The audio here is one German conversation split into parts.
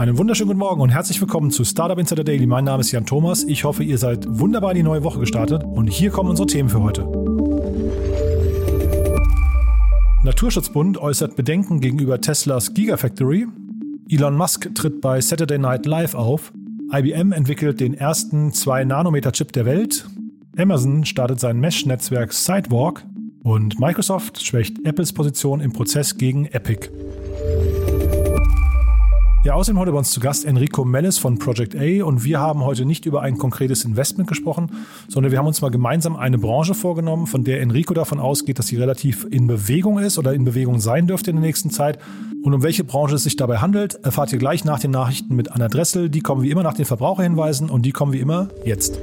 Einen wunderschönen guten Morgen und herzlich willkommen zu Startup Insider Daily. Mein Name ist Jan Thomas. Ich hoffe, ihr seid wunderbar in die neue Woche gestartet und hier kommen unsere Themen für heute. Naturschutzbund äußert Bedenken gegenüber Teslas Gigafactory. Elon Musk tritt bei Saturday Night Live auf. IBM entwickelt den ersten 2-Nanometer-Chip der Welt. Amazon startet sein Mesh-Netzwerk Sidewalk. Und Microsoft schwächt Apples Position im Prozess gegen Epic. Ja, außerdem heute bei uns zu Gast Enrico Mellis von Project A und wir haben heute nicht über ein konkretes Investment gesprochen, sondern wir haben uns mal gemeinsam eine Branche vorgenommen, von der Enrico davon ausgeht, dass sie relativ in Bewegung ist oder in Bewegung sein dürfte in der nächsten Zeit. Und um welche Branche es sich dabei handelt, erfahrt ihr gleich nach den Nachrichten mit Anna Dressel. Die kommen wie immer nach den Verbraucherhinweisen und die kommen wie immer jetzt.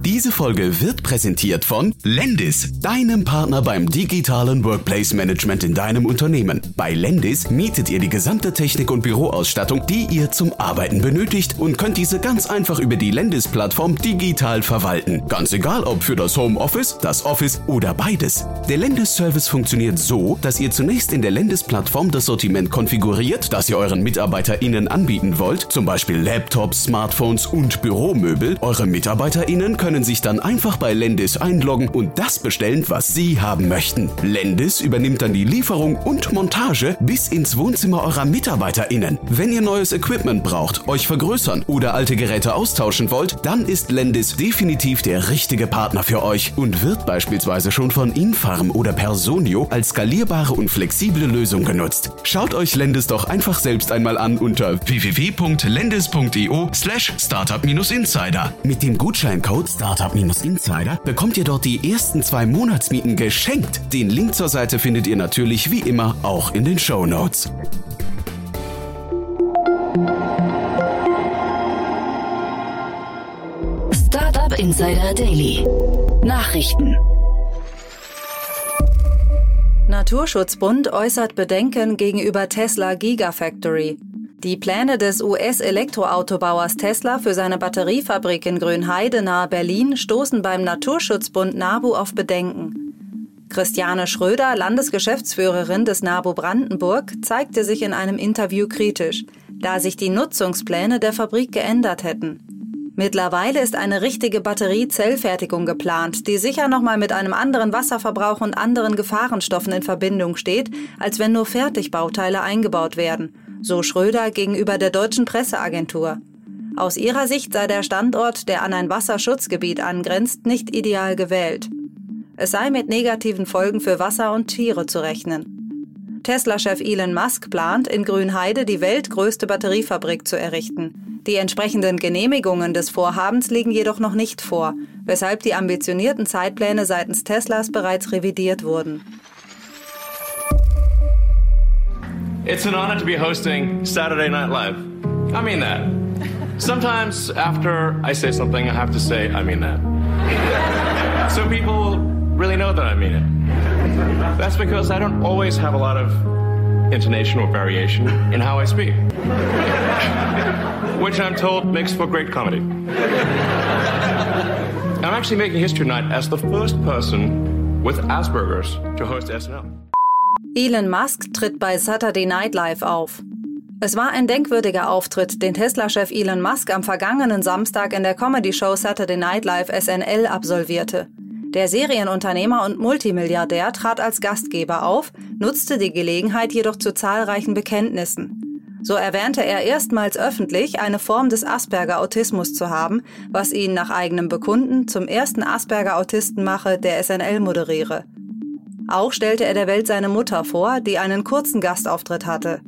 Diese Folge wird präsentiert von Lendis, deinem Partner beim digitalen Workplace Management in deinem Unternehmen. Bei Lendis mietet ihr die gesamte Technik und Büroausstattung, die ihr zum Arbeiten benötigt und könnt diese ganz einfach über die Lendis-Plattform digital verwalten. Ganz egal, ob für das Homeoffice, das Office oder beides. Der Lendis-Service funktioniert so, dass ihr zunächst in der Lendis-Plattform das Sortiment konfiguriert, das ihr euren MitarbeiterInnen anbieten wollt, zum Beispiel Laptops, Smartphones und Büromöbel. Eure MitarbeiterInnen können können sich dann einfach bei Lendis einloggen und das bestellen, was sie haben möchten. Lendis übernimmt dann die Lieferung und Montage bis ins Wohnzimmer eurer MitarbeiterInnen. Wenn ihr neues Equipment braucht, euch vergrößern oder alte Geräte austauschen wollt, dann ist Lendis definitiv der richtige Partner für euch und wird beispielsweise schon von Infarm oder Personio als skalierbare und flexible Lösung genutzt. Schaut euch Lendis doch einfach selbst einmal an unter www.lendis.io slash startup-insider. Mit dem Gutscheincode Startup-Insider bekommt ihr dort die ersten zwei Monatsmieten geschenkt. Den Link zur Seite findet ihr natürlich wie immer auch in den Show Notes. Startup Insider Daily. Nachrichten. Naturschutzbund äußert Bedenken gegenüber Tesla Gigafactory. Die Pläne des US-Elektroautobauers Tesla für seine Batteriefabrik in Grünheide nahe Berlin stoßen beim Naturschutzbund NABU auf Bedenken. Christiane Schröder, Landesgeschäftsführerin des NABU Brandenburg, zeigte sich in einem Interview kritisch, da sich die Nutzungspläne der Fabrik geändert hätten. Mittlerweile ist eine richtige Batteriezellfertigung geplant, die sicher nochmal mit einem anderen Wasserverbrauch und anderen Gefahrenstoffen in Verbindung steht, als wenn nur Fertigbauteile eingebaut werden so Schröder gegenüber der deutschen Presseagentur. Aus ihrer Sicht sei der Standort, der an ein Wasserschutzgebiet angrenzt, nicht ideal gewählt. Es sei mit negativen Folgen für Wasser und Tiere zu rechnen. Tesla-Chef Elon Musk plant, in Grünheide die weltgrößte Batteriefabrik zu errichten. Die entsprechenden Genehmigungen des Vorhabens liegen jedoch noch nicht vor, weshalb die ambitionierten Zeitpläne seitens Teslas bereits revidiert wurden. It's an honor to be hosting Saturday Night Live. I mean that. Sometimes after I say something, I have to say, I mean that. so people really know that I mean it. That's because I don't always have a lot of intonation or variation in how I speak, which I'm told makes for great comedy. I'm actually making history tonight as the first person with Asperger's to host SNL. Elon Musk tritt bei Saturday Night Live auf. Es war ein denkwürdiger Auftritt, den Tesla-Chef Elon Musk am vergangenen Samstag in der Comedy-Show Saturday Night Live SNL absolvierte. Der Serienunternehmer und Multimilliardär trat als Gastgeber auf, nutzte die Gelegenheit jedoch zu zahlreichen Bekenntnissen. So erwähnte er erstmals öffentlich, eine Form des Asperger-Autismus zu haben, was ihn nach eigenem Bekunden zum ersten Asperger-Autisten mache, der SNL moderiere. Auch stellte er der Welt seine Mutter vor, die einen kurzen Gastauftritt hatte.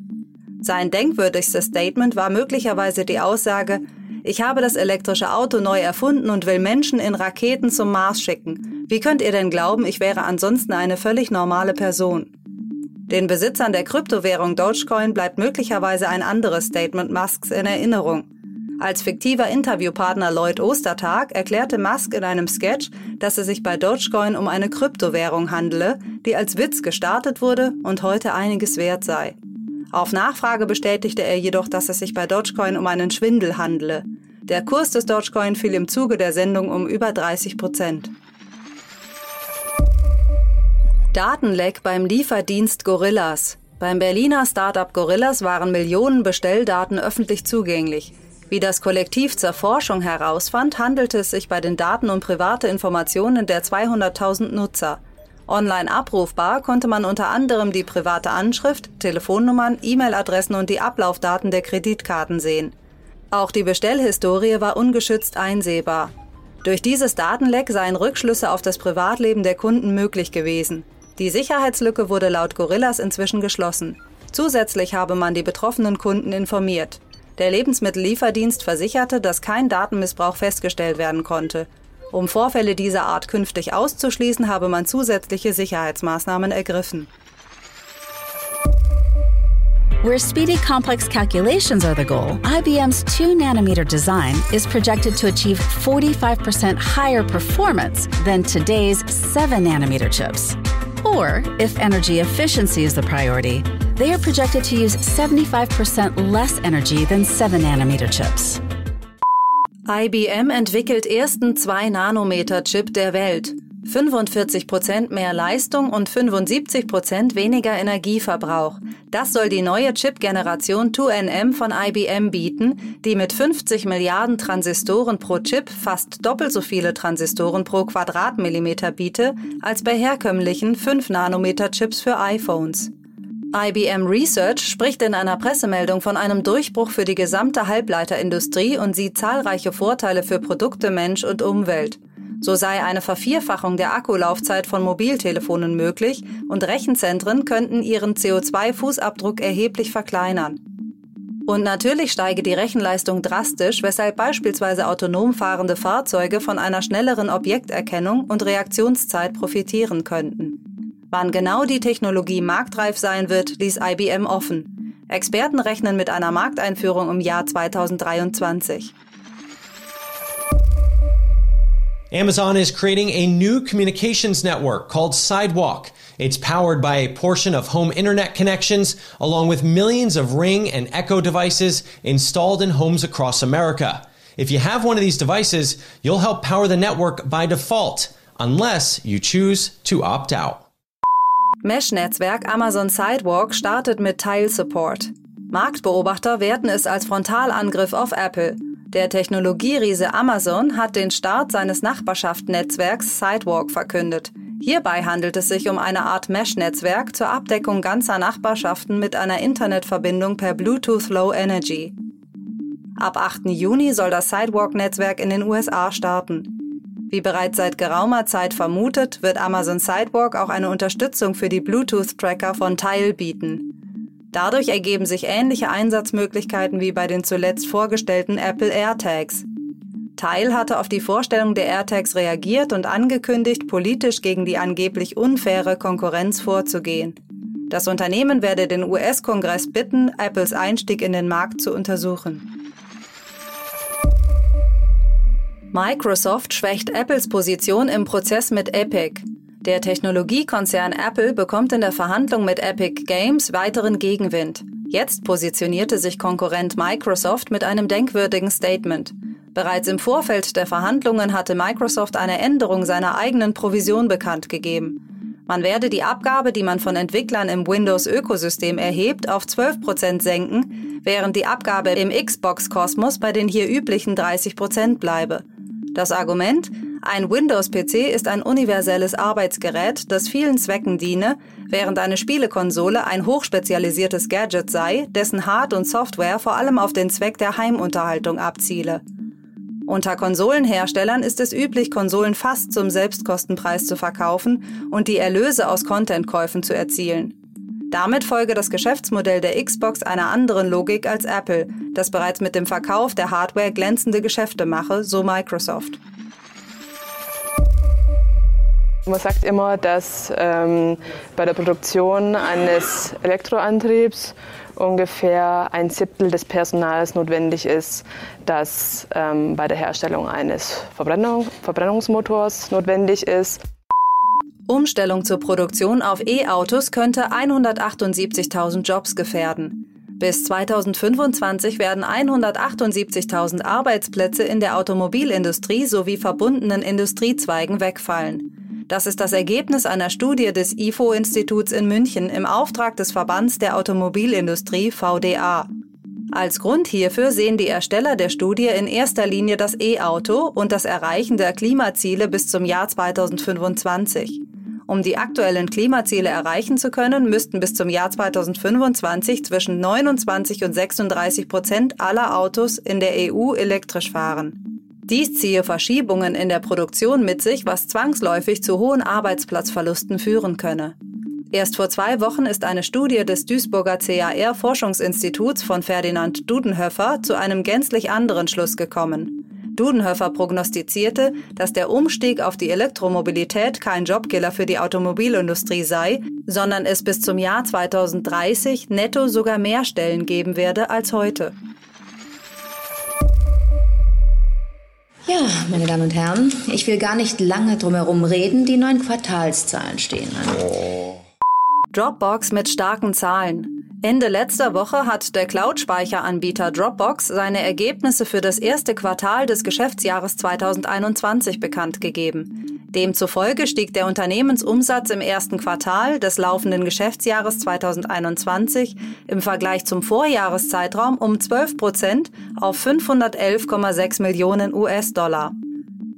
Sein denkwürdigstes Statement war möglicherweise die Aussage, ich habe das elektrische Auto neu erfunden und will Menschen in Raketen zum Mars schicken. Wie könnt ihr denn glauben, ich wäre ansonsten eine völlig normale Person? Den Besitzern der Kryptowährung Dogecoin bleibt möglicherweise ein anderes Statement Musks in Erinnerung. Als fiktiver Interviewpartner Lloyd Ostertag erklärte Musk in einem Sketch, dass es sich bei Dogecoin um eine Kryptowährung handele, die als Witz gestartet wurde und heute einiges wert sei. Auf Nachfrage bestätigte er jedoch, dass es sich bei Dogecoin um einen Schwindel handele. Der Kurs des Dogecoin fiel im Zuge der Sendung um über 30 Prozent. Datenleck beim Lieferdienst Gorillas. Beim Berliner Startup Gorillas waren Millionen Bestelldaten öffentlich zugänglich. Wie das Kollektiv zur Forschung herausfand, handelte es sich bei den Daten um private Informationen der 200.000 Nutzer. Online abrufbar konnte man unter anderem die private Anschrift, Telefonnummern, E-Mail-Adressen und die Ablaufdaten der Kreditkarten sehen. Auch die Bestellhistorie war ungeschützt einsehbar. Durch dieses Datenleck seien Rückschlüsse auf das Privatleben der Kunden möglich gewesen. Die Sicherheitslücke wurde laut Gorillas inzwischen geschlossen. Zusätzlich habe man die betroffenen Kunden informiert. Der Lebensmittellieferdienst versicherte, dass kein Datenmissbrauch festgestellt werden konnte. Um Vorfälle dieser Art künftig auszuschließen, habe man zusätzliche Sicherheitsmaßnahmen ergriffen. Where speedy complex calculations are the goal, IBM's 2 nanometer design is projected to achieve 45% higher performance than today's 7 nanometer chips. Or, if energy efficiency is the priority, they are projected to use 75% less energy than 7 nanometer chips. IBM entwickelt ersten 2-Nanometer-Chip der Welt. 45% mehr Leistung und 75% weniger Energieverbrauch. Das soll die neue Chip-Generation 2NM von IBM bieten, die mit 50 Milliarden Transistoren pro Chip fast doppelt so viele Transistoren pro Quadratmillimeter biete als bei herkömmlichen 5-Nanometer-Chips für iPhones. IBM Research spricht in einer Pressemeldung von einem Durchbruch für die gesamte Halbleiterindustrie und sieht zahlreiche Vorteile für Produkte, Mensch und Umwelt. So sei eine Vervierfachung der Akkulaufzeit von Mobiltelefonen möglich und Rechenzentren könnten ihren CO2-Fußabdruck erheblich verkleinern. Und natürlich steige die Rechenleistung drastisch, weshalb beispielsweise autonom fahrende Fahrzeuge von einer schnelleren Objekterkennung und Reaktionszeit profitieren könnten. Wann genau die Technologie marktreif sein wird, ließ IBM offen. Experten rechnen mit einer Markteinführung im Jahr 2023. Amazon is creating a new communications network called Sidewalk. It's powered by a portion of home internet connections, along with millions of Ring and Echo devices installed in homes across America. If you have one of these devices, you'll help power the network by default, unless you choose to opt out. Mesh-Netzwerk Amazon Sidewalk startet mit Teilsupport. Marktbeobachter werten es als Frontalangriff auf Apple. Der Technologieriese Amazon hat den Start seines Nachbarschaftsnetzwerks Sidewalk verkündet. Hierbei handelt es sich um eine Art Mesh-Netzwerk zur Abdeckung ganzer Nachbarschaften mit einer Internetverbindung per Bluetooth Low Energy. Ab 8. Juni soll das Sidewalk-Netzwerk in den USA starten. Wie bereits seit geraumer Zeit vermutet, wird Amazon Sidewalk auch eine Unterstützung für die Bluetooth-Tracker von Tile bieten. Dadurch ergeben sich ähnliche Einsatzmöglichkeiten wie bei den zuletzt vorgestellten Apple AirTags. Tile hatte auf die Vorstellung der AirTags reagiert und angekündigt, politisch gegen die angeblich unfaire Konkurrenz vorzugehen. Das Unternehmen werde den US-Kongress bitten, Apples Einstieg in den Markt zu untersuchen. Microsoft schwächt Apples Position im Prozess mit Epic. Der Technologiekonzern Apple bekommt in der Verhandlung mit Epic Games weiteren Gegenwind. Jetzt positionierte sich Konkurrent Microsoft mit einem denkwürdigen Statement. Bereits im Vorfeld der Verhandlungen hatte Microsoft eine Änderung seiner eigenen Provision bekannt gegeben. Man werde die Abgabe, die man von Entwicklern im Windows-Ökosystem erhebt, auf 12% senken, während die Abgabe im Xbox-Kosmos bei den hier üblichen 30% bleibe. Das Argument? Ein Windows-PC ist ein universelles Arbeitsgerät, das vielen Zwecken diene, während eine Spielekonsole ein hochspezialisiertes Gadget sei, dessen Hard- und Software vor allem auf den Zweck der Heimunterhaltung abziele. Unter Konsolenherstellern ist es üblich, Konsolen fast zum Selbstkostenpreis zu verkaufen und die Erlöse aus Contentkäufen zu erzielen. Damit folge das Geschäftsmodell der Xbox einer anderen Logik als Apple, das bereits mit dem Verkauf der Hardware glänzende Geschäfte mache, so Microsoft. Man sagt immer, dass ähm, bei der Produktion eines Elektroantriebs ungefähr ein Siebtel des Personals notwendig ist, das ähm, bei der Herstellung eines Verbrennung, Verbrennungsmotors notwendig ist. Umstellung zur Produktion auf E-Autos könnte 178.000 Jobs gefährden. Bis 2025 werden 178.000 Arbeitsplätze in der Automobilindustrie sowie verbundenen Industriezweigen wegfallen. Das ist das Ergebnis einer Studie des IFO-Instituts in München im Auftrag des Verbands der Automobilindustrie VDA. Als Grund hierfür sehen die Ersteller der Studie in erster Linie das E-Auto und das Erreichen der Klimaziele bis zum Jahr 2025. Um die aktuellen Klimaziele erreichen zu können, müssten bis zum Jahr 2025 zwischen 29 und 36 Prozent aller Autos in der EU elektrisch fahren. Dies ziehe Verschiebungen in der Produktion mit sich, was zwangsläufig zu hohen Arbeitsplatzverlusten führen könne. Erst vor zwei Wochen ist eine Studie des Duisburger CAR-Forschungsinstituts von Ferdinand Dudenhöfer zu einem gänzlich anderen Schluss gekommen. Dudenhöfer prognostizierte, dass der Umstieg auf die Elektromobilität kein Jobkiller für die Automobilindustrie sei, sondern es bis zum Jahr 2030 netto sogar mehr Stellen geben werde als heute. Ja, meine Damen und Herren, ich will gar nicht lange drumherum reden. Die neuen Quartalszahlen stehen an. Dropbox mit starken Zahlen. Ende letzter Woche hat der Cloud-Speicheranbieter Dropbox seine Ergebnisse für das erste Quartal des Geschäftsjahres 2021 bekannt gegeben. Demzufolge stieg der Unternehmensumsatz im ersten Quartal des laufenden Geschäftsjahres 2021 im Vergleich zum Vorjahreszeitraum um 12 Prozent auf 511,6 Millionen US-Dollar.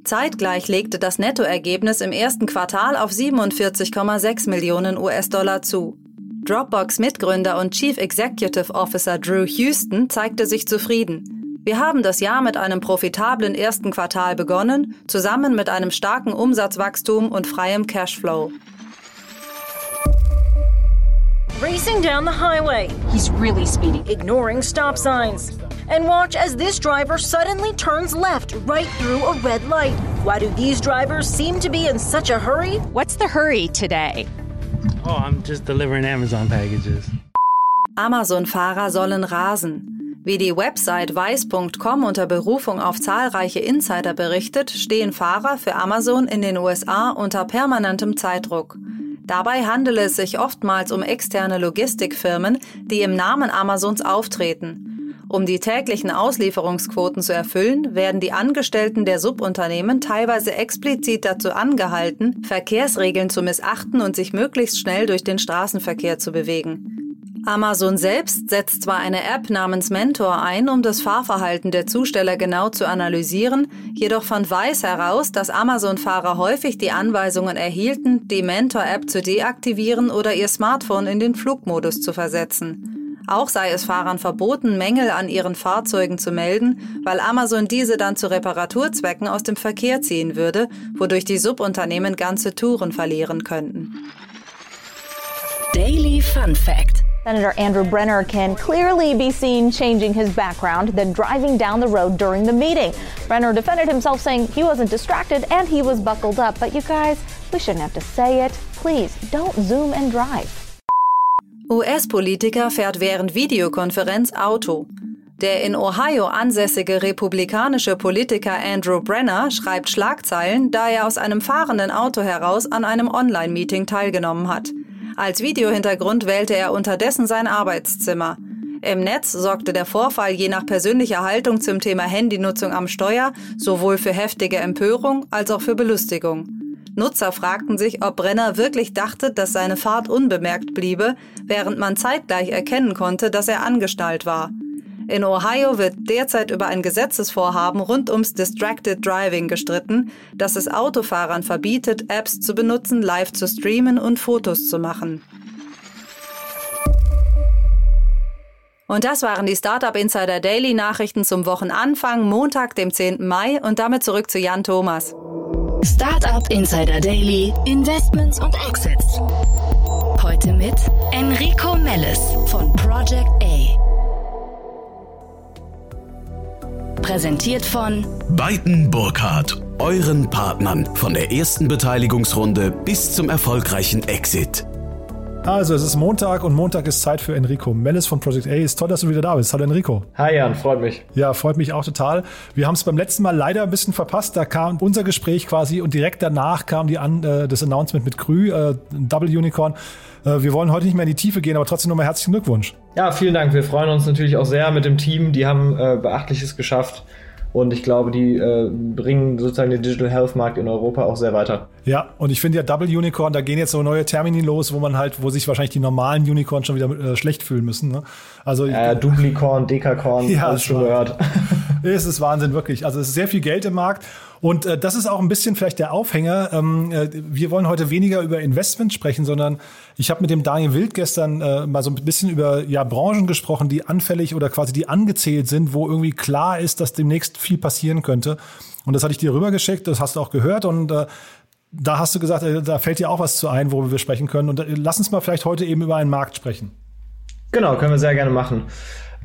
Zeitgleich legte das Nettoergebnis im ersten Quartal auf 47,6 Millionen US-Dollar zu. Dropbox-Mitgründer und Chief Executive Officer Drew Houston zeigte sich zufrieden. Wir haben das Jahr mit einem profitablen ersten Quartal begonnen, zusammen mit einem starken Umsatzwachstum und freiem Cashflow. Racing down the highway. He's really speedy, ignoring stop signs. and watch as this driver suddenly turns left right through a red light. Why do these drivers seem to be in such a hurry? What's the hurry today? Oh, I'm just delivering Amazon packages. Amazon-Fahrer sollen rasen. Wie die Website weiß.com unter Berufung auf zahlreiche Insider berichtet, stehen Fahrer für Amazon in den USA unter permanentem Zeitdruck. Dabei handele es sich oftmals um externe Logistikfirmen, die im Namen Amazons auftreten. Um die täglichen Auslieferungsquoten zu erfüllen, werden die Angestellten der Subunternehmen teilweise explizit dazu angehalten, Verkehrsregeln zu missachten und sich möglichst schnell durch den Straßenverkehr zu bewegen. Amazon selbst setzt zwar eine App namens Mentor ein, um das Fahrverhalten der Zusteller genau zu analysieren, jedoch fand Weiß heraus, dass Amazon-Fahrer häufig die Anweisungen erhielten, die Mentor-App zu deaktivieren oder ihr Smartphone in den Flugmodus zu versetzen. Auch sei es Fahrern verboten, Mängel an ihren Fahrzeugen zu melden, weil Amazon diese dann zu Reparaturzwecken aus dem Verkehr ziehen würde, wodurch die Subunternehmen ganze Touren verlieren könnten. Daily Fun Fact. Senator Andrew Brenner can clearly be seen changing his background, then driving down the road during the meeting. Brenner defended himself, saying he wasn't distracted and he was buckled up. But you guys, we shouldn't have to say it. Please don't zoom and drive. US-Politiker fährt während Videokonferenz Auto. Der in Ohio ansässige republikanische Politiker Andrew Brenner schreibt Schlagzeilen, da er aus einem fahrenden Auto heraus an einem Online-Meeting teilgenommen hat. Als Videohintergrund wählte er unterdessen sein Arbeitszimmer. Im Netz sorgte der Vorfall je nach persönlicher Haltung zum Thema Handynutzung am Steuer sowohl für heftige Empörung als auch für Belustigung. Nutzer fragten sich, ob Brenner wirklich dachte, dass seine Fahrt unbemerkt bliebe, während man zeitgleich erkennen konnte, dass er angestallt war. In Ohio wird derzeit über ein Gesetzesvorhaben rund ums Distracted Driving gestritten, das es Autofahrern verbietet, Apps zu benutzen, live zu streamen und Fotos zu machen. Und das waren die Startup Insider Daily Nachrichten zum Wochenanfang, Montag, dem 10. Mai und damit zurück zu Jan Thomas. Startup Insider Daily, Investments und Exits. Heute mit Enrico Mellis von Project A. Präsentiert von Beiten Burkhardt, euren Partnern von der ersten Beteiligungsrunde bis zum erfolgreichen Exit. Also, es ist Montag und Montag ist Zeit für Enrico Mellis von Project A. Ist toll, dass du wieder da bist. Hallo Enrico. Hi Jan, freut mich. Ja, freut mich auch total. Wir haben es beim letzten Mal leider ein bisschen verpasst. Da kam unser Gespräch quasi und direkt danach kam die an, äh, das Announcement mit Krü, äh, Double Unicorn. Äh, wir wollen heute nicht mehr in die Tiefe gehen, aber trotzdem nochmal herzlichen Glückwunsch. Ja, vielen Dank. Wir freuen uns natürlich auch sehr mit dem Team. Die haben äh, Beachtliches geschafft. Und ich glaube, die äh, bringen sozusagen den Digital Health Markt in Europa auch sehr weiter. Ja, und ich finde ja Double Unicorn, da gehen jetzt so neue Termini los, wo man halt, wo sich wahrscheinlich die normalen Unicorns schon wieder äh, schlecht fühlen müssen. Ne? Also äh, Duplicorn, Dekacorn, ja, alles schon gehört. es ist Wahnsinn, wirklich. Also es ist sehr viel Geld im Markt. Und äh, das ist auch ein bisschen vielleicht der Aufhänger. Ähm, äh, wir wollen heute weniger über Investment sprechen, sondern ich habe mit dem Daniel Wild gestern äh, mal so ein bisschen über ja, Branchen gesprochen, die anfällig oder quasi die angezählt sind, wo irgendwie klar ist, dass demnächst viel passieren könnte. Und das hatte ich dir rübergeschickt, das hast du auch gehört und äh, da hast du gesagt, äh, da fällt dir auch was zu ein, worüber wir sprechen können. Und äh, lass uns mal vielleicht heute eben über einen Markt sprechen. Genau, können wir sehr gerne machen.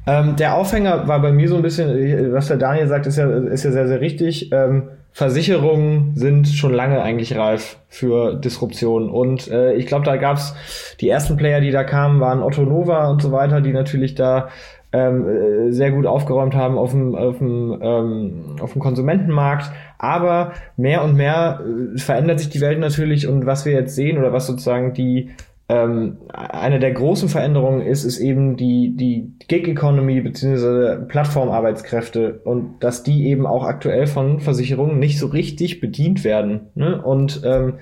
Ähm, der Aufhänger war bei mir so ein bisschen, was der Daniel sagt, ist ja, ist ja sehr, sehr richtig. Ähm, Versicherungen sind schon lange eigentlich reif für Disruption. Und äh, ich glaube, da gab's die ersten Player, die da kamen, waren Otto Nova und so weiter, die natürlich da ähm, äh, sehr gut aufgeräumt haben auf dem, auf dem, ähm, auf dem Konsumentenmarkt. Aber mehr und mehr äh, verändert sich die Welt natürlich und was wir jetzt sehen oder was sozusagen die ähm, eine der großen Veränderungen ist, ist eben die, die Gig Economy bzw. Plattformarbeitskräfte und dass die eben auch aktuell von Versicherungen nicht so richtig bedient werden. Ne? Und ähm,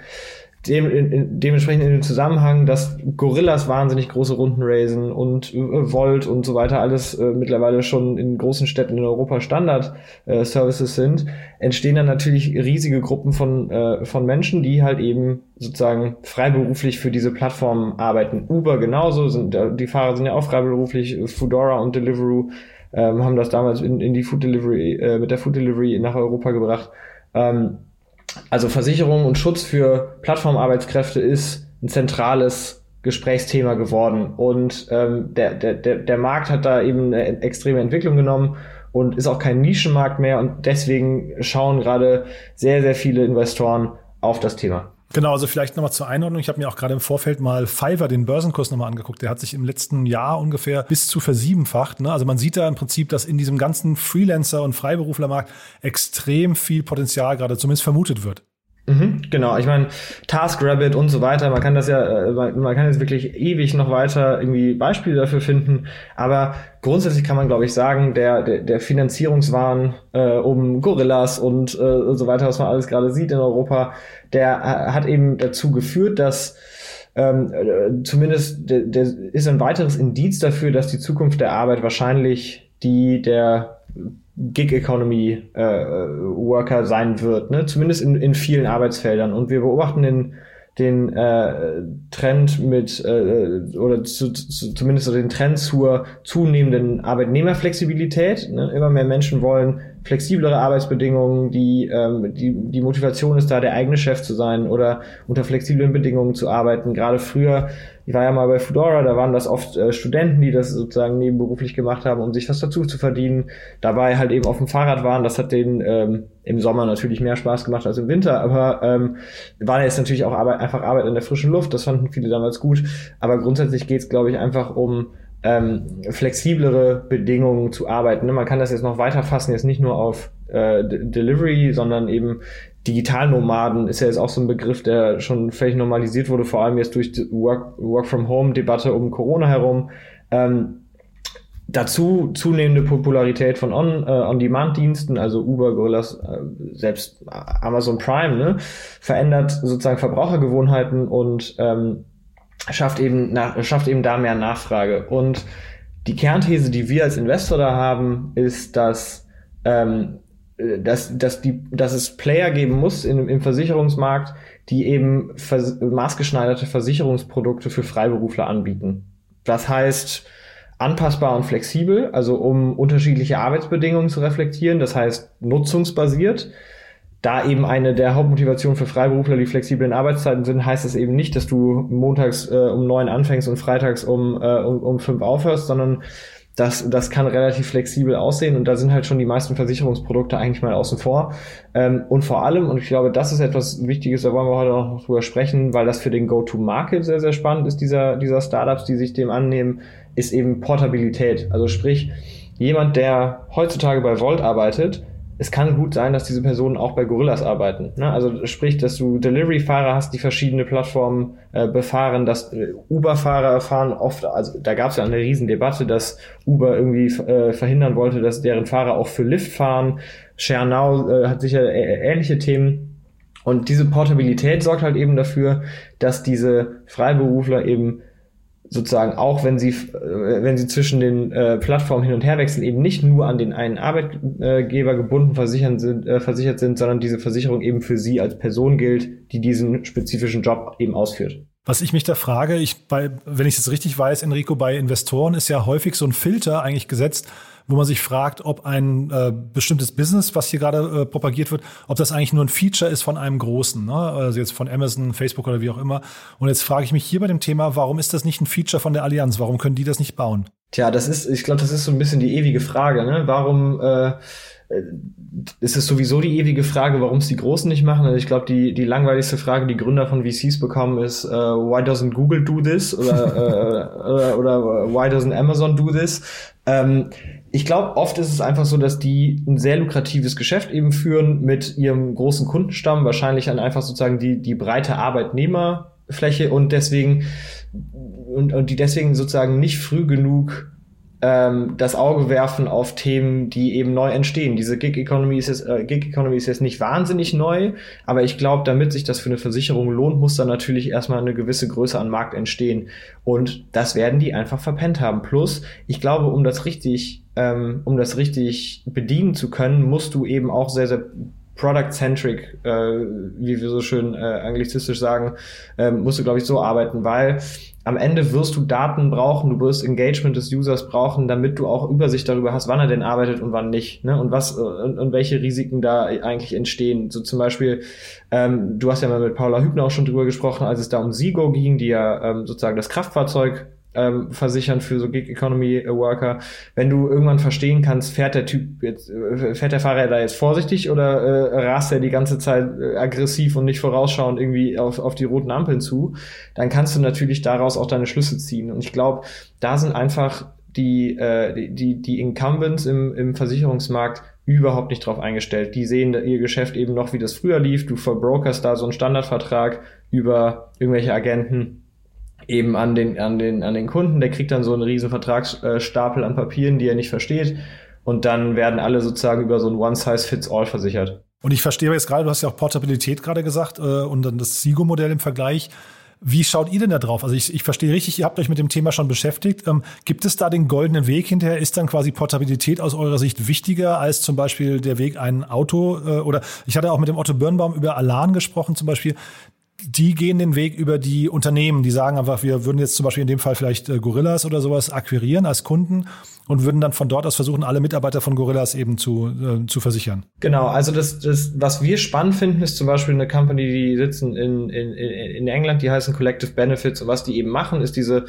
dem, in, dementsprechend in dem Zusammenhang, dass Gorillas wahnsinnig große Runden raisen und äh, Volt und so weiter alles äh, mittlerweile schon in großen Städten in Europa Standard-Services äh, sind, entstehen dann natürlich riesige Gruppen von, äh, von Menschen, die halt eben sozusagen freiberuflich für diese Plattformen arbeiten. Uber genauso, sind, äh, die Fahrer sind ja auch freiberuflich, Foodora und Deliveroo ähm, haben das damals in, in die Food Delivery, äh, mit der Food Delivery nach Europa gebracht. Ähm, also Versicherung und Schutz für Plattformarbeitskräfte ist ein zentrales Gesprächsthema geworden. Und ähm, der, der, der, der Markt hat da eben eine extreme Entwicklung genommen und ist auch kein Nischenmarkt mehr. Und deswegen schauen gerade sehr, sehr viele Investoren auf das Thema. Genau, also vielleicht nochmal zur Einordnung. Ich habe mir auch gerade im Vorfeld mal Fiverr, den Börsenkurs nochmal angeguckt. Der hat sich im letzten Jahr ungefähr bis zu versiebenfacht. Ne? Also man sieht da im Prinzip, dass in diesem ganzen Freelancer- und Freiberuflermarkt extrem viel Potenzial gerade zumindest vermutet wird. Mhm, genau, ich meine, TaskRabbit und so weiter, man kann das ja, äh, man kann jetzt wirklich ewig noch weiter irgendwie Beispiele dafür finden, aber grundsätzlich kann man, glaube ich, sagen, der, der, der Finanzierungswahn äh, um Gorillas und äh, so weiter, was man alles gerade sieht in Europa, der äh, hat eben dazu geführt, dass ähm, äh, zumindest der, der ist ein weiteres Indiz dafür, dass die Zukunft der Arbeit wahrscheinlich die der Gig Economy äh, Worker sein wird, ne? zumindest in, in vielen Arbeitsfeldern. Und wir beobachten den, den äh, Trend mit äh, oder zu, zu, zumindest den Trend zur zunehmenden Arbeitnehmerflexibilität. Ne? Immer mehr Menschen wollen flexiblere Arbeitsbedingungen, die, ähm, die, die Motivation ist da, der eigene Chef zu sein oder unter flexiblen Bedingungen zu arbeiten. Gerade früher, ich war ja mal bei Fedora, da waren das oft äh, Studenten, die das sozusagen nebenberuflich gemacht haben, um sich was dazu zu verdienen. Dabei halt eben auf dem Fahrrad waren, das hat denen ähm, im Sommer natürlich mehr Spaß gemacht als im Winter, aber ähm, war jetzt natürlich auch Arbeit, einfach Arbeit in der frischen Luft, das fanden viele damals gut. Aber grundsätzlich geht es, glaube ich, einfach um ähm, flexiblere Bedingungen zu arbeiten. Ne? Man kann das jetzt noch weiter fassen, jetzt nicht nur auf äh, Delivery, sondern eben Digitalnomaden ist ja jetzt auch so ein Begriff, der schon völlig normalisiert wurde, vor allem jetzt durch die Work, Work from Home Debatte um Corona herum. Ähm, dazu zunehmende Popularität von On, äh, On-Demand-Diensten, also Uber, Gorillas, äh, selbst Amazon Prime, ne, verändert sozusagen Verbrauchergewohnheiten und ähm, schafft eben, nach, schafft eben da mehr Nachfrage. Und die Kernthese, die wir als Investor da haben, ist, dass, ähm, dass, dass, die, dass es Player geben muss in, im Versicherungsmarkt, die eben vers maßgeschneiderte Versicherungsprodukte für Freiberufler anbieten. Das heißt, anpassbar und flexibel, also um unterschiedliche Arbeitsbedingungen zu reflektieren, das heißt nutzungsbasiert da eben eine der Hauptmotivationen für Freiberufler die flexiblen Arbeitszeiten sind, heißt es eben nicht, dass du montags äh, um neun anfängst und freitags um, äh, um, um fünf aufhörst, sondern das, das kann relativ flexibel aussehen und da sind halt schon die meisten Versicherungsprodukte eigentlich mal außen vor. Ähm, und vor allem, und ich glaube, das ist etwas Wichtiges, da wollen wir heute noch drüber sprechen, weil das für den Go-to-Market sehr, sehr spannend ist, dieser, dieser Startups, die sich dem annehmen, ist eben Portabilität. Also sprich, jemand, der heutzutage bei Volt arbeitet, es kann gut sein, dass diese Personen auch bei Gorillas arbeiten. Ne? Also sprich, dass du Delivery-Fahrer hast, die verschiedene Plattformen äh, befahren, dass äh, Uber-Fahrer fahren oft, also da gab es ja eine riesen Debatte, dass Uber irgendwie äh, verhindern wollte, dass deren Fahrer auch für Lyft fahren. ShareNow äh, hat sicher ähnliche Themen. Und diese Portabilität sorgt halt eben dafür, dass diese Freiberufler eben sozusagen auch wenn sie äh, wenn sie zwischen den äh, Plattformen hin und her wechseln eben nicht nur an den einen Arbeitgeber gebunden versichern sind, äh, versichert sind, sondern diese Versicherung eben für sie als Person gilt, die diesen spezifischen Job eben ausführt. Was ich mich da frage, ich bei wenn ich es richtig weiß, Enrico, bei Investoren ist ja häufig so ein Filter eigentlich gesetzt, wo man sich fragt, ob ein äh, bestimmtes Business, was hier gerade äh, propagiert wird, ob das eigentlich nur ein Feature ist von einem großen, ne? also jetzt von Amazon, Facebook oder wie auch immer. Und jetzt frage ich mich hier bei dem Thema, warum ist das nicht ein Feature von der Allianz? Warum können die das nicht bauen? Tja, das ist, ich glaube, das ist so ein bisschen die ewige Frage. Ne? Warum äh, ist es sowieso die ewige Frage, warum es die Großen nicht machen? Also ich glaube, die, die langweiligste Frage, die Gründer von VCs bekommen, ist, uh, why doesn't Google do this? Oder, äh, oder, oder why doesn't Amazon do this? Ähm, ich glaube, oft ist es einfach so, dass die ein sehr lukratives Geschäft eben führen mit ihrem großen Kundenstamm, wahrscheinlich an einfach sozusagen die, die breite Arbeitnehmerfläche und deswegen und, und die deswegen sozusagen nicht früh genug ähm, das Auge werfen auf Themen, die eben neu entstehen. Diese Gig Economy ist jetzt, äh, Gig Economy ist jetzt nicht wahnsinnig neu, aber ich glaube, damit sich das für eine Versicherung lohnt, muss da natürlich erstmal eine gewisse Größe an Markt entstehen. Und das werden die einfach verpennt haben. Plus, ich glaube, um das richtig, ähm, um das richtig bedienen zu können, musst du eben auch sehr, sehr product-centric, äh, wie wir so schön äh, anglizistisch sagen, äh, musst du, glaube ich, so arbeiten, weil am Ende wirst du Daten brauchen, du wirst Engagement des Users brauchen, damit du auch Übersicht darüber hast, wann er denn arbeitet und wann nicht, ne? Und was und, und welche Risiken da eigentlich entstehen. So zum Beispiel, ähm, du hast ja mal mit Paula Hübner auch schon drüber gesprochen, als es da um Sigo ging, die ja ähm, sozusagen das Kraftfahrzeug ähm, versichern für so Gig Economy Worker. Wenn du irgendwann verstehen kannst, fährt der Typ jetzt, äh, fährt der Fahrer da jetzt vorsichtig oder äh, rast er die ganze Zeit äh, aggressiv und nicht vorausschauend irgendwie auf, auf die roten Ampeln zu, dann kannst du natürlich daraus auch deine Schlüsse ziehen. Und ich glaube, da sind einfach die, äh, die, die Incumbents im, im Versicherungsmarkt überhaupt nicht drauf eingestellt. Die sehen ihr Geschäft eben noch, wie das früher lief. Du verbrokerst da so einen Standardvertrag über irgendwelche Agenten eben an den, an den, an den Kunden. Der kriegt dann so einen riesen Vertragsstapel an Papieren, die er nicht versteht. Und dann werden alle sozusagen über so ein One-Size-Fits-All versichert. Und ich verstehe jetzt gerade, du hast ja auch Portabilität gerade gesagt äh, und dann das Sigo-Modell im Vergleich. Wie schaut ihr denn da drauf? Also ich, ich verstehe richtig, ihr habt euch mit dem Thema schon beschäftigt. Ähm, gibt es da den goldenen Weg hinterher? Ist dann quasi Portabilität aus eurer Sicht wichtiger als zum Beispiel der Weg ein Auto? Äh, oder ich hatte auch mit dem Otto Birnbaum über Alarm gesprochen zum Beispiel die gehen den Weg über die Unternehmen. Die sagen einfach, wir würden jetzt zum Beispiel in dem Fall vielleicht äh, Gorillas oder sowas akquirieren als Kunden und würden dann von dort aus versuchen, alle Mitarbeiter von Gorillas eben zu, äh, zu versichern. Genau, also das, das, was wir spannend finden, ist zum Beispiel eine Company, die sitzen in, in, in England, die heißen Collective Benefits und was die eben machen, ist diese,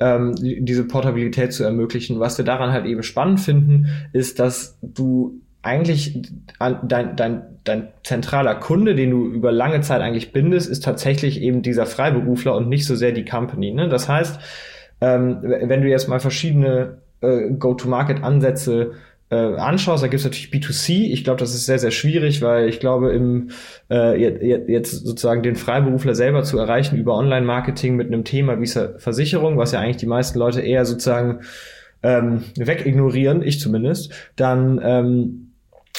ähm, diese Portabilität zu ermöglichen. Was wir daran halt eben spannend finden, ist, dass du eigentlich dein, dein, dein zentraler Kunde, den du über lange Zeit eigentlich bindest, ist tatsächlich eben dieser Freiberufler und nicht so sehr die Company. Ne? Das heißt, ähm, wenn du jetzt mal verschiedene äh, Go-to-Market-Ansätze äh, anschaust, da gibt es natürlich B2C. Ich glaube, das ist sehr, sehr schwierig, weil ich glaube, im äh, jetzt sozusagen den Freiberufler selber zu erreichen über Online-Marketing mit einem Thema wie Versicherung, was ja eigentlich die meisten Leute eher sozusagen ähm, wegignorieren, ich zumindest, dann ähm,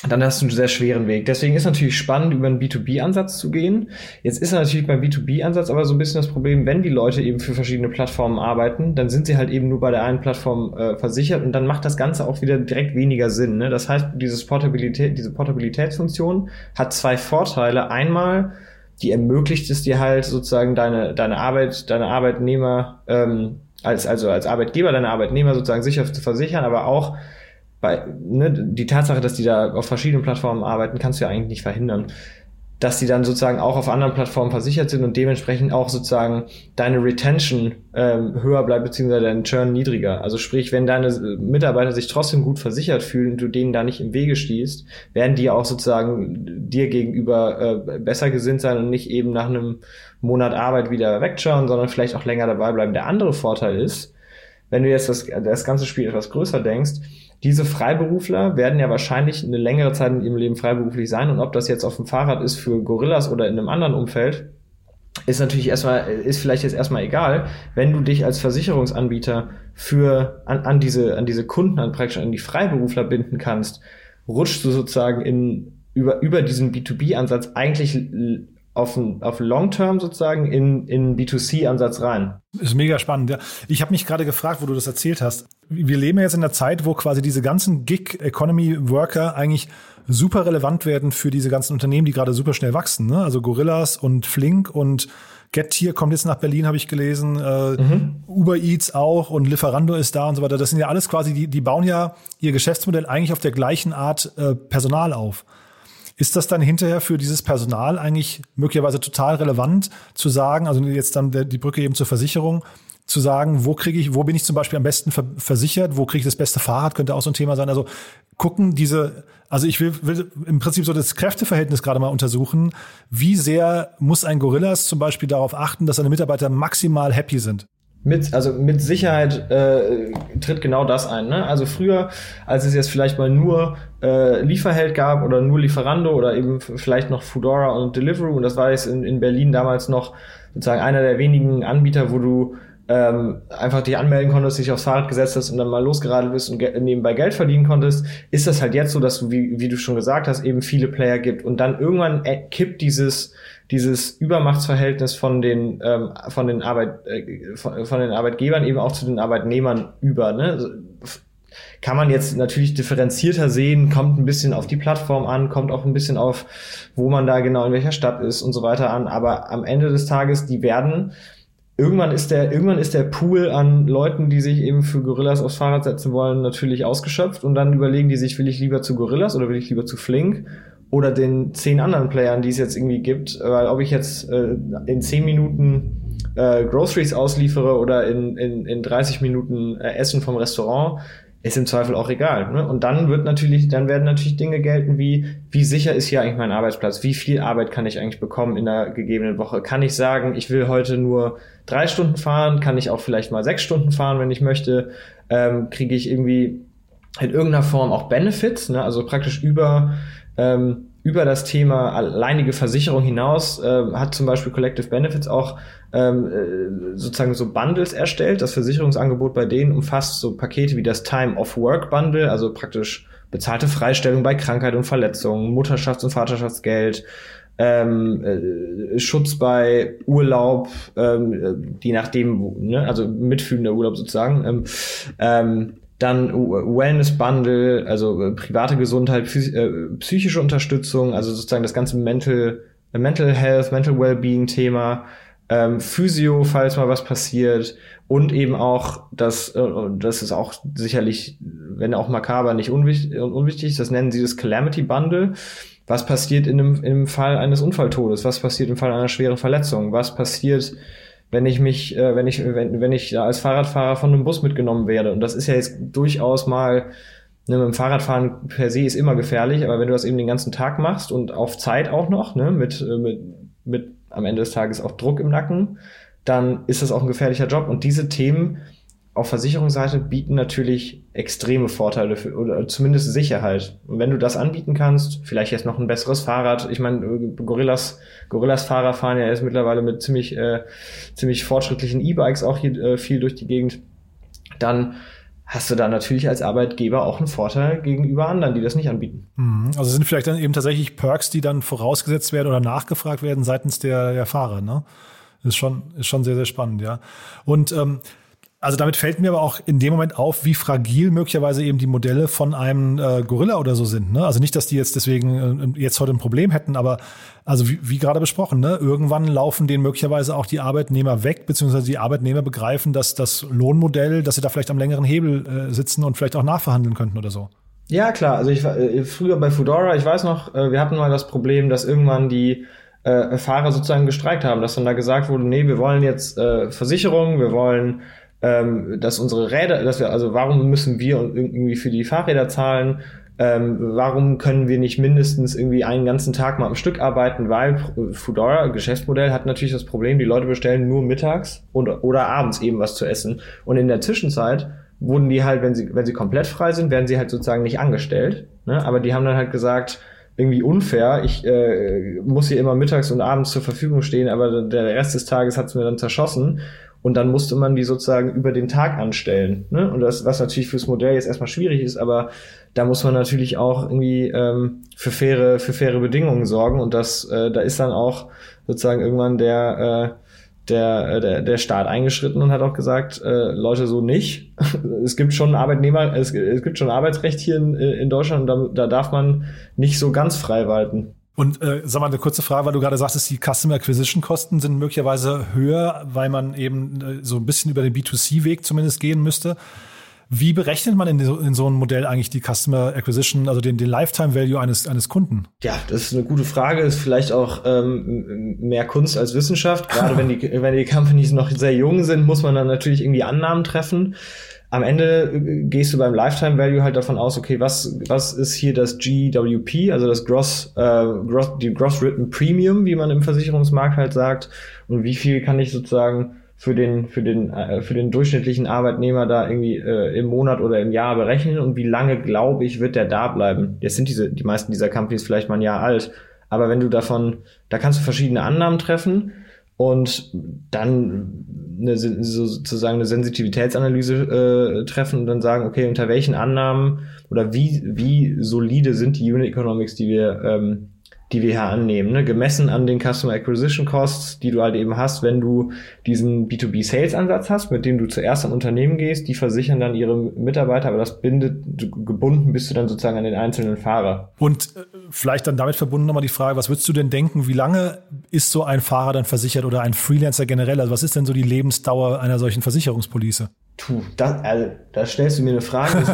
dann hast du einen sehr schweren Weg. Deswegen ist natürlich spannend, über einen B2B-Ansatz zu gehen. Jetzt ist natürlich beim B2B-Ansatz aber so ein bisschen das Problem, wenn die Leute eben für verschiedene Plattformen arbeiten, dann sind sie halt eben nur bei der einen Plattform äh, versichert und dann macht das Ganze auch wieder direkt weniger Sinn. Ne? Das heißt, dieses Portabilität, diese Portabilitätsfunktion hat zwei Vorteile. Einmal, die ermöglicht es dir halt sozusagen deine, deine Arbeit, deine Arbeitnehmer, ähm, als, also als Arbeitgeber deine Arbeitnehmer sozusagen sicher zu versichern, aber auch bei, ne, die Tatsache, dass die da auf verschiedenen Plattformen arbeiten, kannst du ja eigentlich nicht verhindern. Dass die dann sozusagen auch auf anderen Plattformen versichert sind und dementsprechend auch sozusagen deine Retention ähm, höher bleibt, beziehungsweise dein Churn niedriger. Also sprich, wenn deine Mitarbeiter sich trotzdem gut versichert fühlen und du denen da nicht im Wege stehst, werden die auch sozusagen dir gegenüber äh, besser gesinnt sein und nicht eben nach einem Monat Arbeit wieder wegschauen, sondern vielleicht auch länger dabei bleiben. Der andere Vorteil ist, wenn du jetzt das, das ganze Spiel etwas größer denkst, diese Freiberufler werden ja wahrscheinlich eine längere Zeit in ihrem Leben freiberuflich sein. Und ob das jetzt auf dem Fahrrad ist für Gorillas oder in einem anderen Umfeld, ist natürlich erstmal, ist vielleicht jetzt erstmal egal, wenn du dich als Versicherungsanbieter für an, an diese, an diese Kunden, an praktisch an die Freiberufler binden kannst, rutschst du sozusagen in über, über diesen B2B-Ansatz eigentlich auf, auf Long-Term sozusagen in, in B2C-Ansatz rein. Ist mega spannend, ja. Ich habe mich gerade gefragt, wo du das erzählt hast. Wir leben jetzt in einer Zeit, wo quasi diese ganzen Gig-Economy-Worker eigentlich super relevant werden für diese ganzen Unternehmen, die gerade super schnell wachsen. Ne? Also Gorillas und Flink und Getir kommt jetzt nach Berlin, habe ich gelesen. Äh, mhm. Uber Eats auch und Lieferando ist da und so weiter. Das sind ja alles quasi, die, die bauen ja ihr Geschäftsmodell eigentlich auf der gleichen Art äh, Personal auf. Ist das dann hinterher für dieses Personal eigentlich möglicherweise total relevant zu sagen, also jetzt dann die Brücke eben zur Versicherung, zu sagen, wo kriege ich, wo bin ich zum Beispiel am besten versichert, wo kriege ich das beste Fahrrad, könnte auch so ein Thema sein. Also gucken diese, also ich will, will im Prinzip so das Kräfteverhältnis gerade mal untersuchen. Wie sehr muss ein Gorillas zum Beispiel darauf achten, dass seine Mitarbeiter maximal happy sind? Mit, also mit Sicherheit äh, tritt genau das ein. Ne? Also früher, als es jetzt vielleicht mal nur äh, Lieferheld gab oder nur Lieferando oder eben vielleicht noch Foodora und Deliveroo, und das war jetzt in, in Berlin damals noch sozusagen einer der wenigen Anbieter, wo du ähm, einfach dich anmelden konntest, dich aufs Fahrrad gesetzt hast und dann mal losgeradelt bist und ge nebenbei Geld verdienen konntest, ist das halt jetzt so, dass du, wie, wie du schon gesagt hast, eben viele Player gibt und dann irgendwann äh, kippt dieses dieses Übermachtsverhältnis von den ähm, von den Arbeit äh, von, von, den Arbeitgebern eben auch zu den Arbeitnehmern über. Ne? Also, kann man jetzt natürlich differenzierter sehen, kommt ein bisschen auf die Plattform an, kommt auch ein bisschen auf, wo man da genau in welcher Stadt ist und so weiter an. Aber am Ende des Tages, die werden irgendwann ist der, irgendwann ist der Pool an Leuten, die sich eben für Gorillas aufs Fahrrad setzen wollen, natürlich ausgeschöpft und dann überlegen die sich, will ich lieber zu Gorillas oder will ich lieber zu Flink oder den zehn anderen Playern, die es jetzt irgendwie gibt, weil ob ich jetzt äh, in zehn Minuten äh, Groceries ausliefere oder in, in, in 30 Minuten äh, Essen vom Restaurant, ist im Zweifel auch egal. Ne? Und dann wird natürlich, dann werden natürlich Dinge gelten wie, wie sicher ist hier eigentlich mein Arbeitsplatz? Wie viel Arbeit kann ich eigentlich bekommen in einer gegebenen Woche? Kann ich sagen, ich will heute nur drei Stunden fahren? Kann ich auch vielleicht mal sechs Stunden fahren, wenn ich möchte? Ähm, Kriege ich irgendwie in irgendeiner Form auch Benefits, ne? also praktisch über ähm, über das Thema alleinige Versicherung hinaus äh, hat zum Beispiel Collective Benefits auch ähm, äh, sozusagen so Bundles erstellt. Das Versicherungsangebot bei denen umfasst so Pakete wie das Time of Work Bundle, also praktisch bezahlte Freistellung bei Krankheit und Verletzung, Mutterschafts- und Vaterschaftsgeld, ähm, äh, Schutz bei Urlaub, ähm, die nachdem, ne, also mitfühlender Urlaub sozusagen, ähm, ähm, dann Wellness Bundle, also äh, private Gesundheit, äh, psychische Unterstützung, also sozusagen das ganze Mental, äh, Mental Health, Mental Wellbeing Thema, ähm, Physio, falls mal was passiert und eben auch das, das ist auch sicherlich, wenn auch makaber, nicht unwichtig, unwichtig, das nennen sie das Calamity Bundle. Was passiert in in einem Fall eines Unfalltodes? Was passiert im Fall einer schweren Verletzung? Was passiert wenn ich mich, äh, wenn ich, wenn, wenn ich als Fahrradfahrer von einem Bus mitgenommen werde. Und das ist ja jetzt durchaus mal, ne, mit dem Fahrradfahren per se ist immer gefährlich, aber wenn du das eben den ganzen Tag machst und auf Zeit auch noch, ne, mit, äh, mit, mit am Ende des Tages auch Druck im Nacken, dann ist das auch ein gefährlicher Job. Und diese Themen, auf Versicherungsseite bieten natürlich extreme Vorteile für, oder zumindest Sicherheit. Und wenn du das anbieten kannst, vielleicht jetzt noch ein besseres Fahrrad. Ich meine, Gorillas, Gorillas Fahrer fahren ja jetzt mittlerweile mit ziemlich, äh, ziemlich fortschrittlichen E-Bikes auch hier äh, viel durch die Gegend. Dann hast du da natürlich als Arbeitgeber auch einen Vorteil gegenüber anderen, die das nicht anbieten. Mhm. Also sind vielleicht dann eben tatsächlich Perks, die dann vorausgesetzt werden oder nachgefragt werden seitens der, der Fahrer, ne? Ist schon, ist schon sehr, sehr spannend, ja. Und ähm, also damit fällt mir aber auch in dem Moment auf, wie fragil möglicherweise eben die Modelle von einem äh, Gorilla oder so sind. Ne? Also nicht, dass die jetzt deswegen äh, jetzt heute ein Problem hätten, aber also wie, wie gerade besprochen, ne? irgendwann laufen denen möglicherweise auch die Arbeitnehmer weg, beziehungsweise die Arbeitnehmer begreifen, dass das Lohnmodell, dass sie da vielleicht am längeren Hebel äh, sitzen und vielleicht auch nachverhandeln könnten oder so. Ja, klar. Also ich war äh, früher bei Foodora, ich weiß noch, äh, wir hatten mal das Problem, dass irgendwann die äh, Fahrer sozusagen gestreikt haben, dass dann da gesagt wurde, nee, wir wollen jetzt Versicherungen, wir wollen ähm, dass unsere Räder, dass wir, also warum müssen wir irgendwie für die Fahrräder zahlen? Ähm, warum können wir nicht mindestens irgendwie einen ganzen Tag mal am Stück arbeiten? Weil Foodora, Geschäftsmodell, hat natürlich das Problem, die Leute bestellen nur mittags und, oder abends eben was zu essen. Und in der Zwischenzeit wurden die halt, wenn sie, wenn sie komplett frei sind, werden sie halt sozusagen nicht angestellt. Ne? Aber die haben dann halt gesagt, irgendwie unfair. Ich äh, muss hier immer mittags und abends zur Verfügung stehen, aber der Rest des Tages hat's mir dann zerschossen. Und dann musste man die sozusagen über den Tag anstellen. Ne? Und das, was natürlich fürs Modell jetzt erstmal schwierig ist, aber da muss man natürlich auch irgendwie ähm, für faire, für faire Bedingungen sorgen. Und das, äh, da ist dann auch sozusagen irgendwann der, äh, der, äh, der, der Staat eingeschritten und hat auch gesagt, äh, Leute, so nicht. es gibt schon Arbeitnehmer, es, es gibt schon Arbeitsrecht hier in, in Deutschland und da, da darf man nicht so ganz frei walten. Und äh, sag mal eine kurze Frage, weil du gerade sagtest, die Customer Acquisition Kosten sind möglicherweise höher, weil man eben äh, so ein bisschen über den B2C-Weg zumindest gehen müsste. Wie berechnet man in so, in so einem Modell eigentlich die Customer Acquisition, also den, den Lifetime Value eines, eines Kunden? Ja, das ist eine gute Frage. Ist vielleicht auch ähm, mehr Kunst als Wissenschaft. Gerade wenn die, wenn die Companies noch sehr jung sind, muss man dann natürlich irgendwie Annahmen treffen am Ende äh, gehst du beim Lifetime Value halt davon aus, okay, was, was ist hier das GWP, also das Gross, äh, Gross, die Gross Written Premium, wie man im Versicherungsmarkt halt sagt, und wie viel kann ich sozusagen für den, für den, äh, für den durchschnittlichen Arbeitnehmer da irgendwie äh, im Monat oder im Jahr berechnen? Und wie lange, glaube ich, wird der da bleiben. Jetzt sind diese, die meisten dieser Companies vielleicht mal ein Jahr alt, aber wenn du davon, da kannst du verschiedene Annahmen treffen und dann eine, sozusagen eine Sensitivitätsanalyse äh, treffen und dann sagen, okay, unter welchen Annahmen oder wie, wie solide sind die Unit Economics, die wir ähm, die wir hier annehmen, ne? gemessen an den Customer Acquisition Costs, die du halt eben hast, wenn du diesen B2B Sales Ansatz hast, mit dem du zuerst am Unternehmen gehst, die versichern dann ihre Mitarbeiter, aber das bindet, gebunden bist du dann sozusagen an den einzelnen Fahrer. Und äh, vielleicht dann damit verbunden nochmal die Frage, was würdest du denn denken, wie lange ist so ein Fahrer dann versichert oder ein Freelancer generell? Also was ist denn so die Lebensdauer einer solchen Versicherungspolice? Puh, da, also, da stellst du mir eine Frage.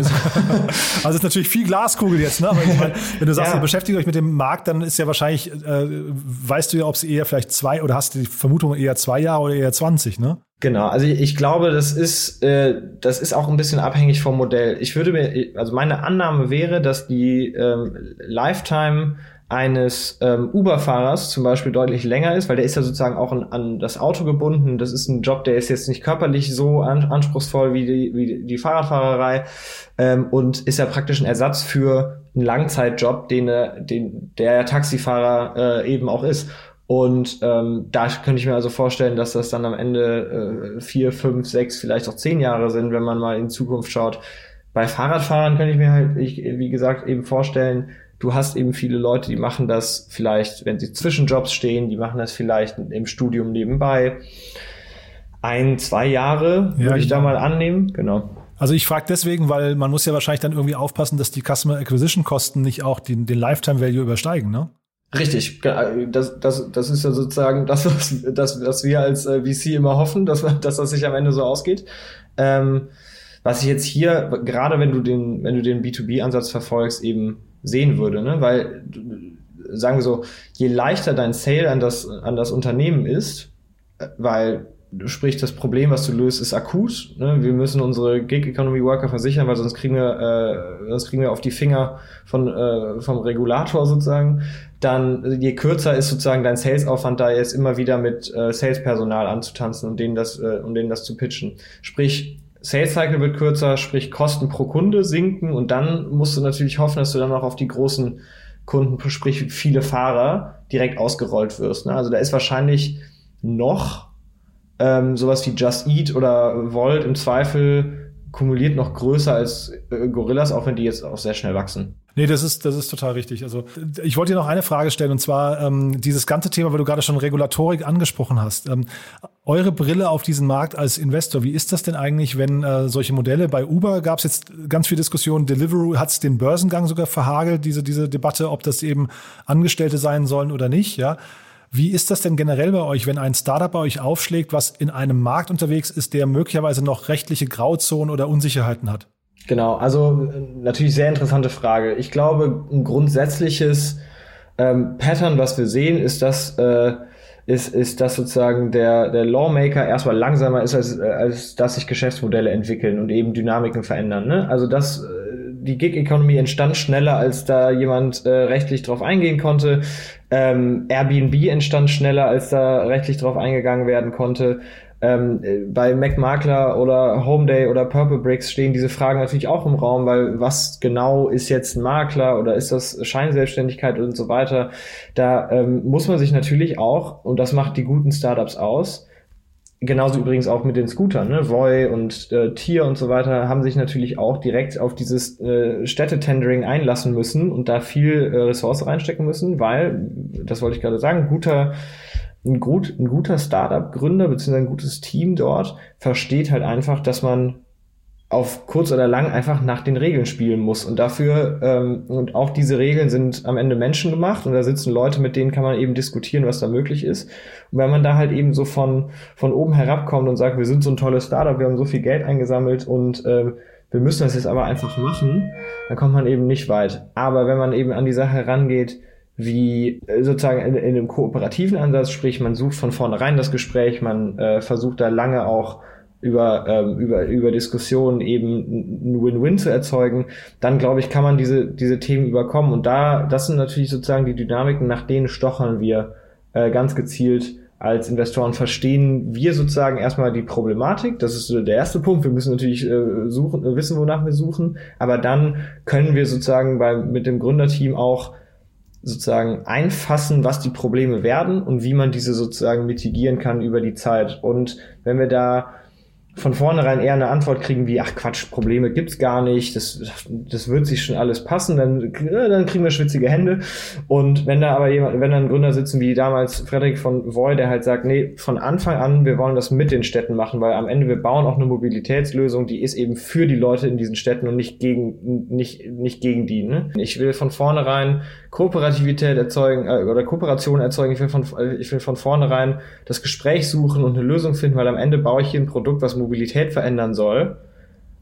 Also ist natürlich viel Glaskugel jetzt, ne? Aber ich meine, wenn du sagst, ja. ihr beschäftigt euch mit dem Markt, dann ist ja wahrscheinlich, äh, weißt du ja, ob es eher vielleicht zwei oder hast du die Vermutung eher zwei Jahre oder eher 20, ne? Genau, also ich glaube, das ist, äh, das ist auch ein bisschen abhängig vom Modell. Ich würde mir, also meine Annahme wäre, dass die ähm, Lifetime eines ähm, Uber-Fahrers zum Beispiel deutlich länger ist, weil der ist ja sozusagen auch an, an das Auto gebunden. Das ist ein Job, der ist jetzt nicht körperlich so an, anspruchsvoll wie die, wie die Fahrradfahrerei ähm, und ist ja praktisch ein Ersatz für einen Langzeitjob, den, den der Taxifahrer äh, eben auch ist. Und ähm, da könnte ich mir also vorstellen, dass das dann am Ende äh, vier, fünf, sechs, vielleicht auch zehn Jahre sind, wenn man mal in Zukunft schaut. Bei Fahrradfahrern könnte ich mir halt, ich, wie gesagt, eben vorstellen, Du hast eben viele Leute, die machen das vielleicht, wenn sie zwischen Jobs stehen, die machen das vielleicht im Studium nebenbei. Ein, zwei Jahre ja, würde ich genau. da mal annehmen, genau. Also ich frage deswegen, weil man muss ja wahrscheinlich dann irgendwie aufpassen, dass die Customer Acquisition Kosten nicht auch den, den Lifetime Value übersteigen, ne? Richtig, das, das, das ist ja sozusagen das, was, das, was wir als äh, VC immer hoffen, dass, dass das sich am Ende so ausgeht. Ähm, was ich jetzt hier, gerade wenn du den, wenn du den B2B-Ansatz verfolgst, eben sehen würde, ne? Weil, sagen wir so, je leichter dein Sale an das, an das Unternehmen ist, weil sprich das Problem, was du löst, ist akut. Ne? Wir müssen unsere Gig Economy Worker versichern, weil sonst kriegen wir, äh, sonst kriegen wir auf die Finger von äh, vom Regulator sozusagen. Dann je kürzer ist sozusagen dein Sales-Aufwand, da jetzt immer wieder mit äh, Sales-Personal anzutanzen und denen das, äh, um denen das zu pitchen. Sprich Sales Cycle wird kürzer, sprich Kosten pro Kunde sinken und dann musst du natürlich hoffen, dass du dann auch auf die großen Kunden, sprich viele Fahrer, direkt ausgerollt wirst. Ne? Also da ist wahrscheinlich noch ähm, sowas wie Just Eat oder Volt im Zweifel kumuliert noch größer als äh, Gorillas, auch wenn die jetzt auch sehr schnell wachsen. Nee, das ist, das ist total richtig. Also ich wollte dir noch eine Frage stellen und zwar ähm, dieses ganze Thema, weil du gerade schon Regulatorik angesprochen hast. Ähm, eure Brille auf diesen Markt als Investor, wie ist das denn eigentlich, wenn äh, solche Modelle bei Uber gab es jetzt ganz viel Diskussion, Deliveroo hat es den Börsengang sogar verhagelt, diese, diese Debatte, ob das eben Angestellte sein sollen oder nicht, ja. Wie ist das denn generell bei euch, wenn ein Startup bei euch aufschlägt, was in einem Markt unterwegs ist, der möglicherweise noch rechtliche Grauzonen oder Unsicherheiten hat? Genau, also natürlich sehr interessante Frage. Ich glaube, ein grundsätzliches ähm, Pattern, was wir sehen, ist, dass äh, ist, ist, dass sozusagen der, der Lawmaker erstmal langsamer ist, als, als dass sich Geschäftsmodelle entwickeln und eben Dynamiken verändern. Ne? Also das, äh, die Gig Economy entstand schneller, als da jemand äh, rechtlich drauf eingehen konnte. Ähm, Airbnb entstand schneller, als da rechtlich drauf eingegangen werden konnte. ähm, bei MacMakler oder Homeday oder Purple Bricks stehen diese Fragen natürlich auch im Raum, weil was genau ist jetzt ein Makler oder ist das Scheinselbstständigkeit und so weiter? Da ähm, muss man sich natürlich auch, und das macht die guten Startups aus, Genauso übrigens auch mit den Scootern, ne? Voy und äh, Tier und so weiter haben sich natürlich auch direkt auf dieses äh, Städtetendering einlassen müssen und da viel äh, Ressource reinstecken müssen, weil, das wollte ich gerade sagen, guter, ein, gut, ein guter Startup-Gründer bzw. ein gutes Team dort versteht halt einfach, dass man auf kurz oder lang einfach nach den Regeln spielen muss. Und dafür, ähm, und auch diese Regeln sind am Ende Menschen gemacht und da sitzen Leute, mit denen kann man eben diskutieren, was da möglich ist. Und wenn man da halt eben so von, von oben herabkommt und sagt, wir sind so ein tolles Startup, wir haben so viel Geld eingesammelt und äh, wir müssen das jetzt aber einfach machen, dann kommt man eben nicht weit. Aber wenn man eben an die Sache rangeht, wie äh, sozusagen in, in einem kooperativen Ansatz, sprich man sucht von vornherein das Gespräch, man äh, versucht da lange auch über, ähm, über, über Diskussionen eben ein Win-Win zu erzeugen, dann glaube ich, kann man diese, diese Themen überkommen. Und da, das sind natürlich sozusagen die Dynamiken, nach denen stochern wir äh, ganz gezielt als Investoren verstehen wir sozusagen erstmal die Problematik. Das ist der erste Punkt. Wir müssen natürlich äh, suchen, äh, wissen, wonach wir suchen. Aber dann können wir sozusagen bei, mit dem Gründerteam auch sozusagen einfassen, was die Probleme werden und wie man diese sozusagen mitigieren kann über die Zeit. Und wenn wir da von vornherein eher eine Antwort kriegen wie, ach Quatsch, Probleme gibt's gar nicht, das, das wird sich schon alles passen, dann, dann kriegen wir schwitzige Hände. Und wenn da aber jemand, wenn da ein Gründer sitzen wie damals Frederik von Voy, der halt sagt, nee, von Anfang an, wir wollen das mit den Städten machen, weil am Ende wir bauen auch eine Mobilitätslösung, die ist eben für die Leute in diesen Städten und nicht gegen, nicht, nicht gegen die. Ne? Ich will von vornherein Kooperativität erzeugen äh, oder Kooperation erzeugen. Ich will, von, ich will von vornherein das Gespräch suchen und eine Lösung finden, weil am Ende baue ich hier ein Produkt, was Mobilität verändern soll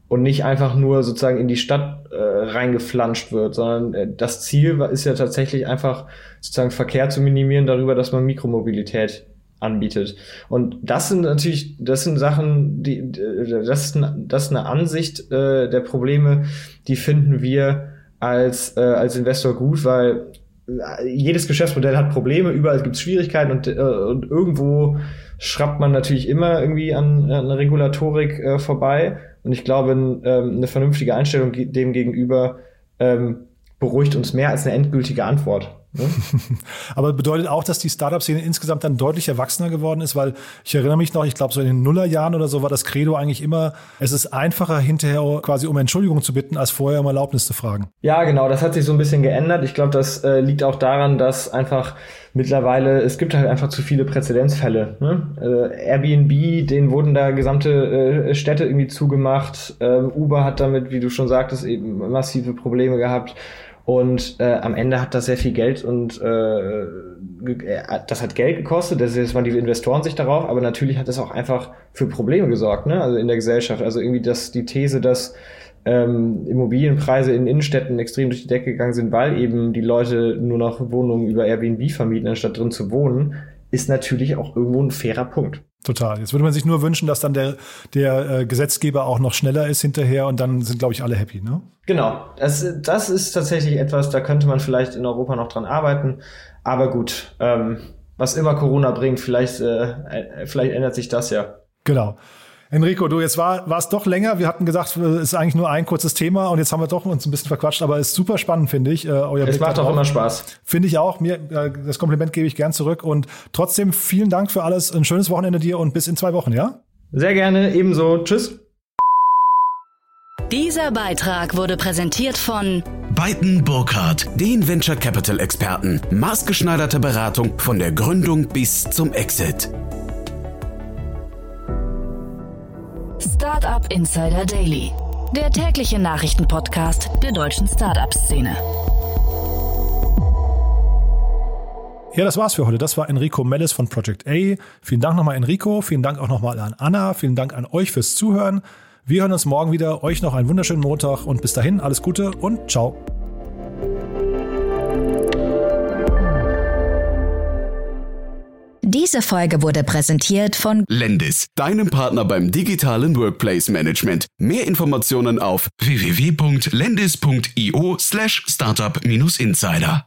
und nicht einfach nur sozusagen in die Stadt äh, reingeflanscht wird, sondern äh, das Ziel ist ja tatsächlich einfach sozusagen Verkehr zu minimieren darüber, dass man Mikromobilität anbietet. Und das sind natürlich, das sind Sachen, die, das ist, eine Ansicht äh, der Probleme, die finden wir als, äh, als Investor gut, weil äh, jedes Geschäftsmodell hat Probleme, überall gibt es Schwierigkeiten und, äh, und irgendwo schraubt man natürlich immer irgendwie an, an Regulatorik äh, vorbei. Und ich glaube, ähm, eine vernünftige Einstellung dem gegenüber ähm, beruhigt uns mehr als eine endgültige Antwort. Ne? Aber bedeutet auch, dass die Startup-Szene insgesamt dann deutlich erwachsener geworden ist, weil ich erinnere mich noch, ich glaube so in den Nullerjahren oder so war das Credo eigentlich immer, es ist einfacher hinterher quasi um Entschuldigung zu bitten, als vorher um Erlaubnis zu fragen. Ja, genau, das hat sich so ein bisschen geändert. Ich glaube, das äh, liegt auch daran, dass einfach mittlerweile, es gibt halt einfach zu viele Präzedenzfälle. Ne? Äh, Airbnb, denen wurden da gesamte äh, Städte irgendwie zugemacht. Ähm, Uber hat damit, wie du schon sagtest, eben massive Probleme gehabt. Und äh, am Ende hat das sehr viel Geld und äh, äh das hat Geld gekostet, das waren die Investoren sich darauf, aber natürlich hat es auch einfach für Probleme gesorgt, ne? Also in der Gesellschaft. Also irgendwie das, die These, dass ähm, Immobilienpreise in Innenstädten extrem durch die Decke gegangen sind, weil eben die Leute nur noch Wohnungen über Airbnb vermieten, anstatt drin zu wohnen, ist natürlich auch irgendwo ein fairer Punkt. Total. Jetzt würde man sich nur wünschen, dass dann der, der äh, Gesetzgeber auch noch schneller ist hinterher und dann sind, glaube ich, alle happy, ne? Genau. Das, das ist tatsächlich etwas, da könnte man vielleicht in Europa noch dran arbeiten. Aber gut, ähm, was immer Corona bringt, vielleicht, äh, äh vielleicht ändert sich das ja. Genau. Enrico, du, jetzt war, war es doch länger. Wir hatten gesagt, es ist eigentlich nur ein kurzes Thema und jetzt haben wir doch uns ein bisschen verquatscht, aber es ist super spannend, finde ich. Äh, euer es macht doch immer Spaß. Finde ich auch. Mir, äh, das Kompliment gebe ich gern zurück und trotzdem vielen Dank für alles. Ein schönes Wochenende dir und bis in zwei Wochen, ja? Sehr gerne, ebenso. Tschüss. Dieser Beitrag wurde präsentiert von Beiten Burkhardt, den Venture Capital Experten. Maßgeschneiderte Beratung von der Gründung bis zum Exit. Startup Insider Daily, der tägliche Nachrichtenpodcast der deutschen Startup-Szene. Ja, das war's für heute. Das war Enrico Mellis von Project A. Vielen Dank nochmal, Enrico. Vielen Dank auch nochmal an Anna. Vielen Dank an euch fürs Zuhören. Wir hören uns morgen wieder. Euch noch einen wunderschönen Montag und bis dahin alles Gute und ciao. Diese Folge wurde präsentiert von Lendis, deinem Partner beim digitalen Workplace Management. Mehr Informationen auf www.lendis.io/startup-insider.